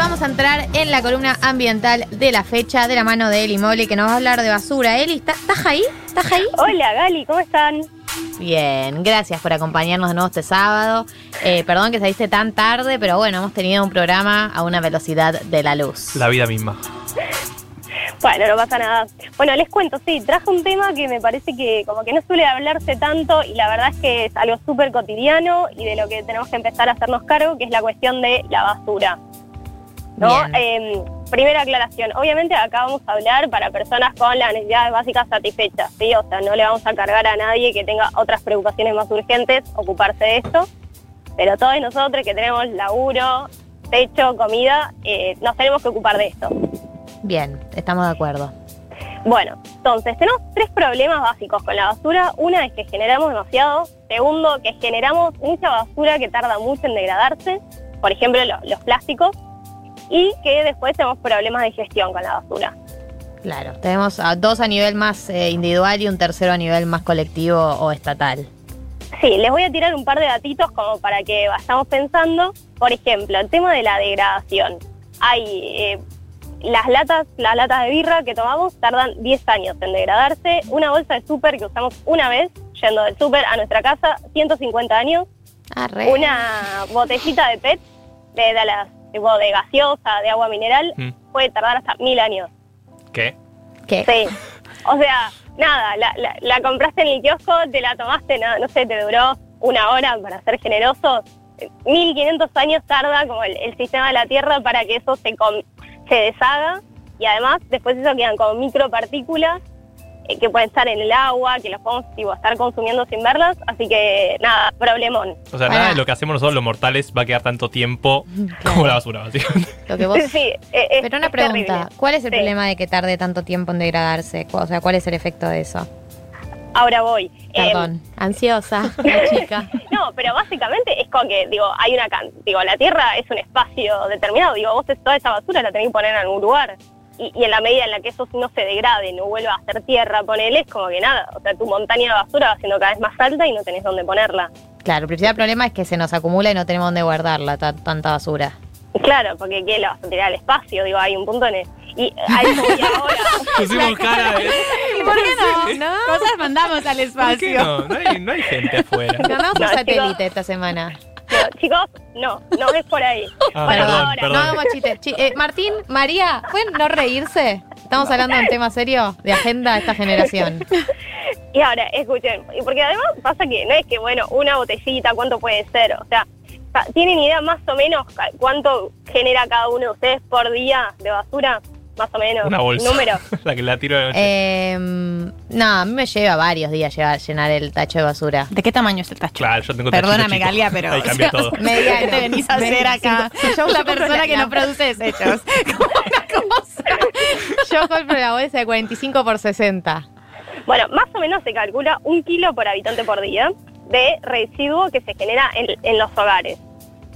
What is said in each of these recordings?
vamos a entrar en la columna ambiental de la fecha de la mano de Eli Moli, que nos va a hablar de basura. Eli, ¿está- ¿estás ahí? ¿Estás ahí? Hola Gali, ¿cómo están? Bien, gracias por acompañarnos de nuevo este sábado. Eh, perdón que saliste tan tarde, pero bueno, hemos tenido un programa a una velocidad de la luz. La vida misma. Bueno, no pasa nada. Bueno, les cuento, sí, traje un tema que me parece que como que no suele hablarse tanto y la verdad es que es algo súper cotidiano y de lo que tenemos que empezar a hacernos cargo, que es la cuestión de la basura. ¿No? Eh, primera aclaración, obviamente acá vamos a hablar para personas con las necesidades básicas satisfechas, ¿sí? O sea, no le vamos a cargar a nadie que tenga otras preocupaciones más urgentes ocuparse de esto, pero todos nosotros que tenemos laburo, techo, comida, eh, nos tenemos que ocupar de esto. Bien, estamos de acuerdo. Bueno, entonces tenemos tres problemas básicos con la basura. Una es que generamos demasiado. Segundo, que generamos mucha basura que tarda mucho en degradarse. Por ejemplo, lo- los plásticos. Y que después tenemos problemas de gestión con la basura. Claro, tenemos a dos a nivel más eh, individual y un tercero a nivel más colectivo o estatal. Sí, les voy a tirar un par de datitos como para que vayamos pensando. Por ejemplo, el tema de la degradación. Hay eh, las latas, las latas de birra que tomamos tardan 10 años en degradarse. Una bolsa de súper que usamos una vez yendo del súper a nuestra casa, 150 años. Ah, re. Una botellita de PET, de, de las tipo de gaseosa, de agua mineral, Mm. puede tardar hasta mil años. ¿Qué? ¿Qué? Sí. O sea, nada, la, la- la compraste en el kiosco, te la tomaste, no, no sé, te duró una hora para ser generoso. 1500 años tarda como el, el sistema de la Tierra para que eso se, com- se deshaga y además después eso quedan como micropartículas que pueden estar en el agua, que los podemos tipo, estar consumiendo sin verlas, así que nada, problemón. O sea, nada de lo que hacemos nosotros los mortales va a quedar tanto tiempo como la basura, básicamente. Lo que vos... Sí, eh, es- Pero una es pregunta, terrible. ¿cuál es el Sí. problema de que tarde tanto tiempo en degradarse? O sea, ¿cuál es el efecto de eso? Ahora voy. Eh, Perdón, ansiosa, la chica. No, pero básicamente es como que, digo, hay una can digo, la Tierra es un espacio determinado, digo, vos toda esa basura la tenés que poner en algún lugar. Y, y en la medida en la que eso no se degrade, no vuelva a ser tierra, ponele, es como que nada, o sea, tu montaña de basura va siendo cada vez más alta y no tenés dónde ponerla. Claro, el principal problema es que se nos acumula y no tenemos dónde guardarla, ta- tanta basura. Claro, porque ¿qué? La vas a tirar al espacio, digo, hay un punto en el... Y ahí voy ahora. Pusimos cara de. ¿Y por qué no? Cosas mandamos al ¿Por qué espacio. no? No hay, no hay gente afuera. Un No, satélite esta semana. Chicos, no, no es por ahí. Ah, Bueno, perdón, ahora, perdón. No hagamos chistes. Eh, Martín, María, ¿pueden no reírse? Estamos hablando de un tema serio de agenda de esta generación. Y ahora, escuchen, y porque además pasa que no es que, bueno, una botellita, ¿cuánto puede ser? O sea, ¿tienen idea más o menos cuánto genera cada uno de ustedes por día de basura? Más o menos. Una bolsa. Número. la que la tiro de noche. Eh, no, a mí me lleva varios días llevar- llenar el tacho de basura. ¿De qué tamaño es el tacho? Claro, yo tengo Perdóname. Galia, pero. Ahí cambia todo. Mediano. ¿Qué te venís a hacer acá? 25. Yo- la persona que no produce desechos. Como una cosa. Yo compro la bolsa de 45 por 60. Bueno, más o menos se calcula un kilo por habitante por día de residuo que se genera en, en los hogares.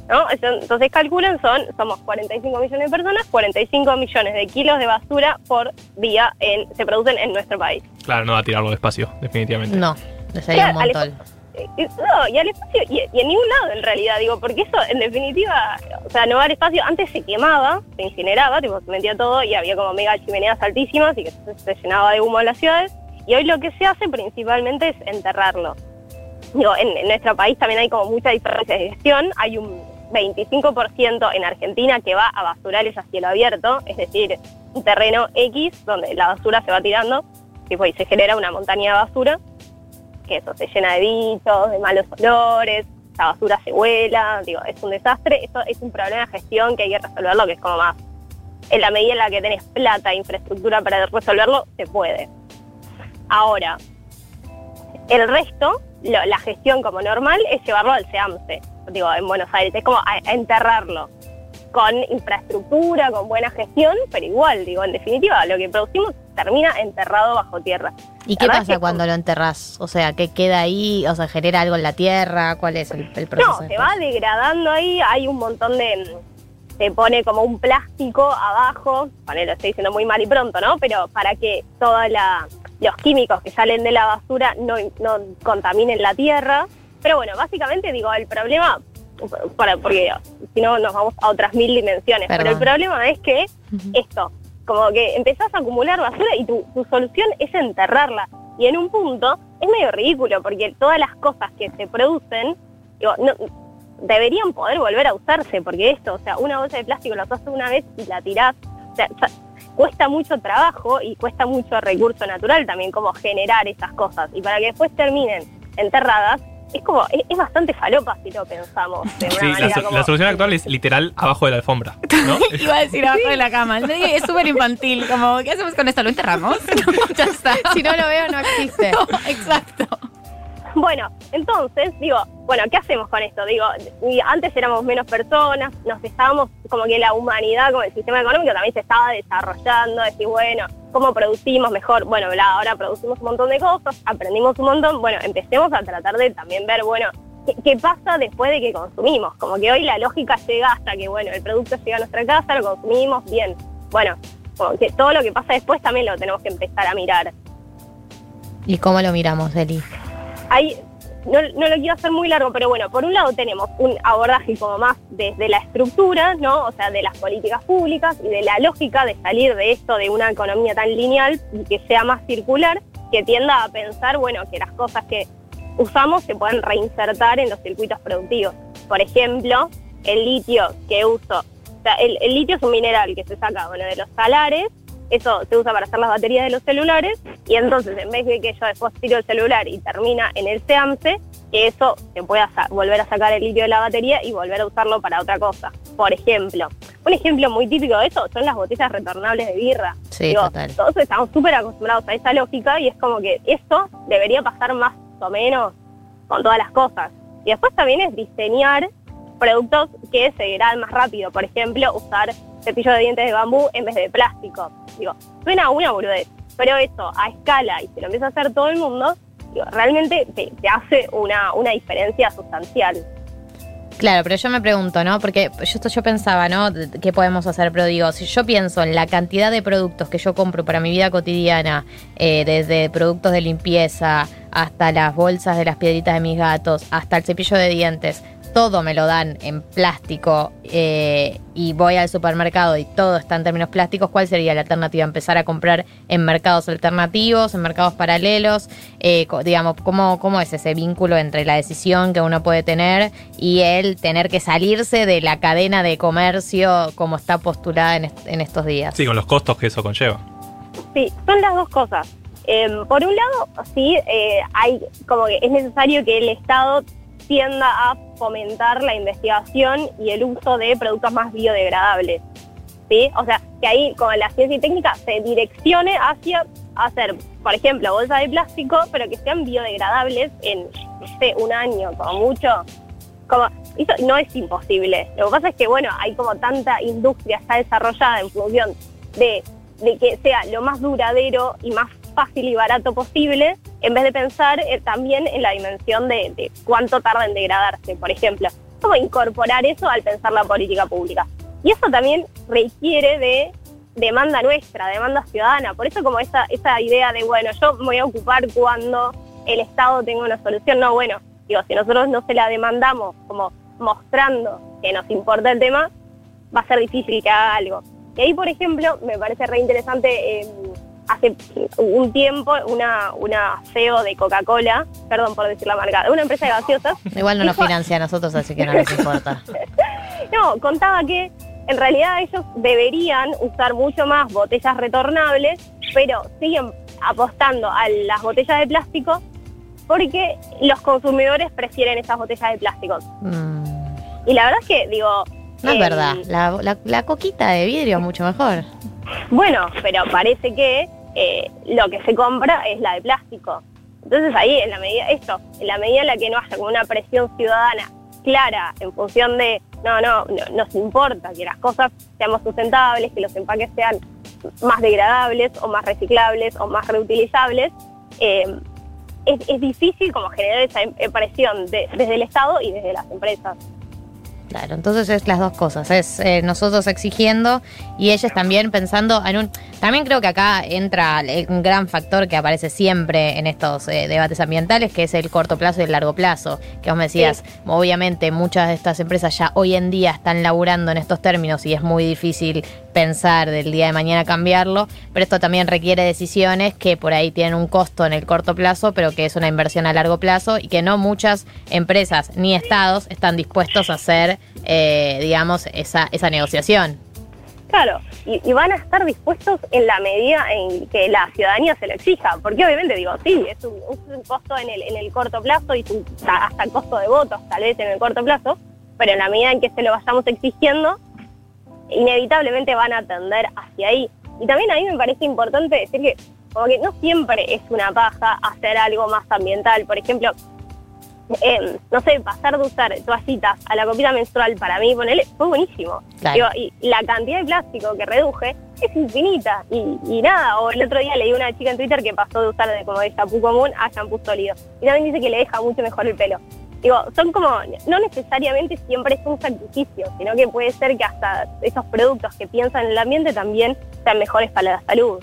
Entonces calculan, son, somos 45 millones de personas, 45 millones de kilos de basura por día en, se producen en nuestro país. Claro, no va a tirarlo despacio, definitivamente. No, sería Claro, montón. No, y al espacio, y, y en ningún lado en realidad, digo, porque eso en definitiva, o sea, no va al espacio, antes se quemaba, se incineraba, tipo, se metía todo y había como mega chimeneas altísimas y que se, se llenaba de humo en las ciudades, y hoy lo que se hace principalmente es enterrarlo. Digo, en, en nuestro país también hay como mucha diferencia de gestión, hay un 25% en Argentina que va a basurales a cielo abierto, es decir, un terreno X donde la basura se va tirando, tipo, y se genera una montaña de basura que eso se llena de bichos, de malos olores, la basura se vuela, digo, es un desastre, eso es un problema de gestión que hay que resolverlo, que es como más, en la medida en la que tenés plata e infraestructura para resolverlo, se puede. Ahora, el resto, la gestión como normal, es llevarlo al SEAMSE, digo, en Buenos Aires, es como a- a enterrarlo con infraestructura, con buena gestión, pero igual, digo, en definitiva, lo que producimos termina enterrado bajo tierra. ¿Y qué La pasa cuando lo enterras? O sea, ¿qué queda ahí? O sea, ¿genera algo en la tierra? ¿Cuál es el, el proceso? No, se después? va degradando ahí, hay un montón de... Se pone como un plástico abajo, bueno, lo estoy diciendo muy mal y pronto, ¿no? Pero para que todos los químicos que salen de la basura no, no contaminen la tierra. Pero bueno, básicamente digo, el problema para, porque si no nos vamos a otras mil dimensiones. Pero el problema es que esto, como que empezás a acumular basura y tu, tu solución es enterrarla. Y en un punto es medio ridículo porque todas las cosas que se producen digo, no, deberían poder volver a usarse, porque esto, o sea, una bolsa de plástico la usas una vez y la tirás, o sea, cuesta mucho trabajo y cuesta mucho recurso natural también como generar esas cosas. Y para que después terminen enterradas, es como, es, es bastante falopa si lo pensamos de una Sí, la, manera como... la solución actual es literal abajo de la alfombra. ¿no? Iba a decir abajo de la cama. Es súper infantil. Como, ¿qué hacemos con esto? ¿Lo enterramos? No, ya está. Si no lo veo, no existe. No, exacto. Bueno, entonces, digo, bueno, ¿qué hacemos con esto? Digo, y antes éramos menos personas, nos estábamos, como que la humanidad, como el sistema económico también se estaba desarrollando, decir, bueno, ¿cómo producimos mejor? Bueno, bla, ahora producimos un montón de cosas, aprendimos un montón, bueno, empecemos a tratar de también ver, bueno, ¿qué, qué pasa después de que consumimos? Como que hoy la lógica llega hasta que, bueno, el producto llega a nuestra casa, lo consumimos, bien. Bueno, como que todo lo que pasa después también lo tenemos que empezar a mirar. ¿Y cómo lo miramos, Eli? hay, no, no lo quiero hacer muy largo, pero bueno, por un lado tenemos un abordaje como más desde la estructura, ¿no? O sea, de las políticas públicas y de la lógica de salir de esto de una economía tan lineal y que sea más circular, que tienda a pensar, bueno, que las cosas que usamos se pueden reinsertar en los circuitos productivos. Por ejemplo, el litio que uso, o sea, el, el litio es un mineral que se saca, bueno, de los salares, eso se usa para hacer las baterías de los celulares y entonces en vez de que yo después tiro el celular y termina en el SEAMSE, que eso se pueda volver a sacar el litio de la batería y volver a usarlo para otra cosa. Por ejemplo, un ejemplo muy típico de eso son las botellas retornables de birra. Sí, total. Todos estamos súper acostumbrados a esa lógica y es como que eso debería pasar más o menos con todas las cosas. Y después también es diseñar productos que se degradan más rápido. Por ejemplo, usar cepillo de dientes de bambú en vez de plástico. Digo, suena una boludez, pero eso a escala y si lo empieza a hacer todo el mundo, digo, realmente te, hace una, una diferencia sustancial. Claro, pero yo me pregunto, ¿no? Porque yo, esto yo pensaba, ¿no? ¿Qué podemos hacer? Pero digo, si yo pienso en la cantidad de productos que yo compro para mi vida cotidiana, eh, desde productos de limpieza hasta las bolsas de las piedritas de mis gatos, hasta el cepillo de dientes, todo me lo dan en plástico eh, y voy al supermercado y todo está en términos plásticos, ¿cuál sería la alternativa? Empezar a comprar en mercados alternativos, en mercados paralelos, eh, digamos, ¿cómo, ¿cómo es ese vínculo entre la decisión que uno puede tener y el tener que salirse de la cadena de comercio como está postulada en, est- en estos días? Sí, con los costos que eso conlleva. Sí, son las dos cosas. Eh, por un lado, sí, eh, hay como que es necesario que el Estado tienda a fomentar la investigación y el uso de productos más biodegradables. ¿sí? O sea, que ahí con la ciencia y técnica se direccione hacia hacer, por ejemplo, bolsas de plástico, pero que sean biodegradables en, no sé, un año, como mucho. Como, eso no es imposible. Lo que pasa es que, bueno, hay como tanta industria está desarrollada en función de que sea lo más duradero y más fácil y barato posible, en vez de pensar eh, también en la dimensión de, cuánto tarda en degradarse, por ejemplo. Como incorporar eso al pensar la política pública. Y eso también requiere de demanda nuestra, demanda ciudadana. Por eso como esa, esa idea de, bueno, yo me voy a ocupar cuando el Estado tenga una solución. No, bueno, digo, si nosotros no se la demandamos como mostrando que nos importa el tema, va a ser difícil que haga algo. Y ahí, por ejemplo, me parece re interesante, eh, hace un tiempo una, una CEO de Coca-Cola, perdón por decir la marca, una empresa de gaseosas, Igual no nos financia a nosotros, así que no nos importa. no, contaba que en realidad ellos deberían usar mucho más botellas retornables, pero siguen apostando a las botellas de plástico porque los consumidores prefieren esas botellas de plástico. Mm, Y la verdad es que, digo... no es em, verdad, la, la- la coquita de vidrio mucho mejor. Bueno, pero parece que eh, lo que se compra es la de plástico. Entonces ahí, en la medida, esto, en la medida en la que no haya como una presión ciudadana clara en función de, no, no, no nos importa que las cosas sean más sustentables, que los empaques sean más degradables o más reciclables o más reutilizables, eh, es, es difícil como generar esa em- presión de- desde el Estado y desde las empresas. Claro, entonces es las dos cosas, es eh, nosotros exigiendo y ellas también pensando en un... También creo que acá entra un gran factor que aparece siempre en estos eh, debates ambientales, que es el corto plazo y el largo plazo, que vos me decías, obviamente muchas de estas empresas ya hoy en día están laburando en estos términos y es muy difícil pensar del día de mañana cambiarlo, pero esto también requiere decisiones que por ahí tienen un costo en el corto plazo, pero que es una inversión a largo plazo y que no muchas empresas ni estados están dispuestos a hacer, eh, digamos, esa, esa negociación. Claro, y, van a estar dispuestos en la medida en que la ciudadanía se lo exija, porque obviamente digo, sí, es un, costo en el, en el corto plazo y un- hasta, hasta costo de votos tal vez en el corto plazo, pero en la medida en que se lo vayamos exigiendo, inevitablemente van a tender hacia ahí. Y también a mí me parece importante decir que como que no siempre es una paja hacer algo más ambiental, por ejemplo, eh, no sé, pasar de usar toallitas a la copita menstrual para mí, ponele, fue buenísimo. Claro. Digo, y la cantidad de plástico que reduje es infinita. Y, y nada, o el otro día leí una chica en Twitter que pasó de usar de como de shampoo común a shampoo sólido. Y también dice que le deja mucho mejor el pelo. Digo, son como, no necesariamente siempre es un sacrificio, sino que puede ser que hasta esos productos que piensan en el ambiente también sean mejores para la salud.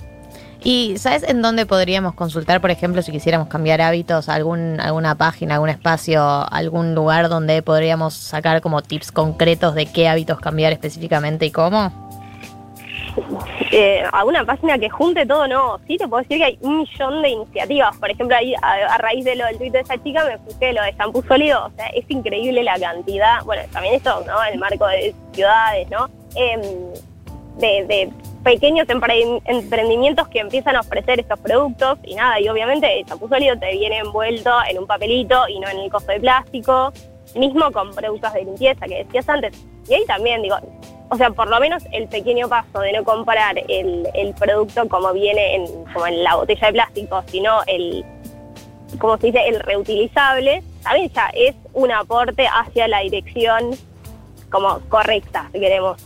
¿Y sabes en dónde podríamos consultar, por ejemplo, si quisiéramos cambiar hábitos, algún, alguna página, algún espacio, algún lugar donde podríamos sacar como tips concretos de qué hábitos cambiar específicamente y cómo? Eh, a una página que junte todo, no. Sí, te puedo decir que hay un millón de iniciativas. Por ejemplo, ahí a, raíz de lo del tuit de esa chica me fijé lo de shampoo sólido. O sea, es increíble la cantidad. Bueno, también esto, ¿no? El marco de ciudades, ¿no? Em, de, de pequeños empre- emprendimientos que empiezan a ofrecer estos productos y nada, y obviamente el champú sólido te viene envuelto en un papelito y no en el costo de plástico, mismo con productos de limpieza que decías antes. Y ahí también digo, o sea, por lo menos el pequeño paso de no comprar el, producto como viene en, como en la botella de plástico, sino el, como se dice, el reutilizable, también ya es un aporte hacia la dirección como correcta, si queremos.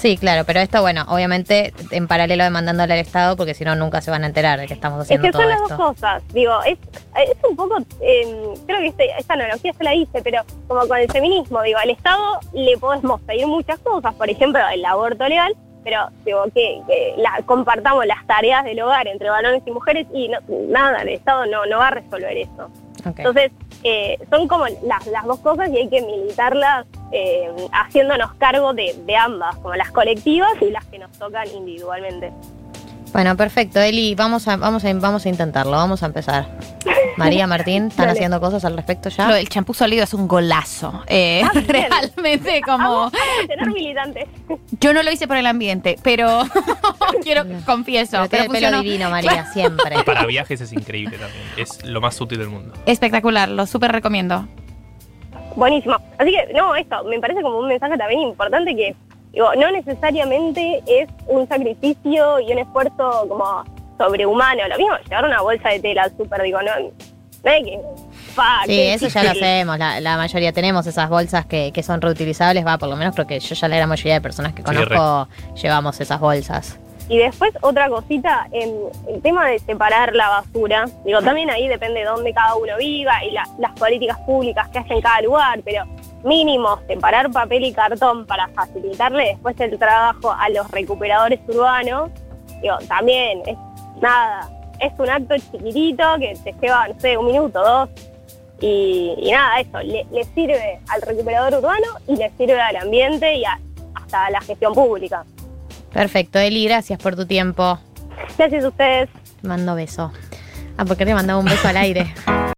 Sí, claro, pero esto, bueno, obviamente en paralelo demandándole al Estado, porque si no nunca se van a enterar de que estamos Es haciendo que todo son las esto. dos cosas. Digo, es, es un poco, eh, creo que este- esta analogía se la hice, pero como con el feminismo, digo, al Estado le podemos pedir muchas cosas, por ejemplo, el aborto legal, pero digo, que, que la, compartamos las tareas del hogar entre varones y mujeres y no- nada, el Estado no, no va a resolver eso. Entonces, eh, son como las, las dos cosas y hay que militarlas eh, haciéndonos cargo de, de ambas, como las colectivas y las que nos tocan individualmente. Bueno, perfecto, Eli, vamos a, vamos a, vamos a intentarlo, vamos a empezar. María Martín, ¿están Dale. haciendo cosas al respecto ya? Lo del champú sólido es un golazo. Eh, Ah, realmente como... Tener militantes. Yo no lo hice por el ambiente, pero quiero, confieso. Pero tiene pero el pelo funcionó. divino, María, siempre. Para viajes es increíble también. Es lo más útil del mundo. Espectacular, lo súper recomiendo. Buenísimo. Así que, no, esto me parece como un mensaje también importante que, digo, no necesariamente es un sacrificio y un esfuerzo como sobrehumano. Lo mismo, llevar una bolsa de tela al súper, digo, no, no hay que... pa, Sí, eso ya lo hacemos, la, la mayoría tenemos esas bolsas que, que son reutilizables, va, por lo menos creo que yo ya la gran mayoría de personas que Sí, conozco llevamos esas bolsas. Y después otra cosita, en el tema de separar la basura, digo, también ahí depende de dónde cada uno viva y la- las políticas públicas que haya en cada lugar, pero mínimo separar papel y cartón para facilitarle después el trabajo a los recuperadores urbanos, digo, también es nada, es un acto chiquitito que te lleva, no sé, un minuto, dos, y, nada, eso, le, le sirve al recuperador urbano y le sirve al ambiente y a- hasta a la gestión pública. Perfecto, Eli, gracias por tu tiempo. Gracias a ustedes. Te mando beso. Ah, porque le mandaba un beso al aire.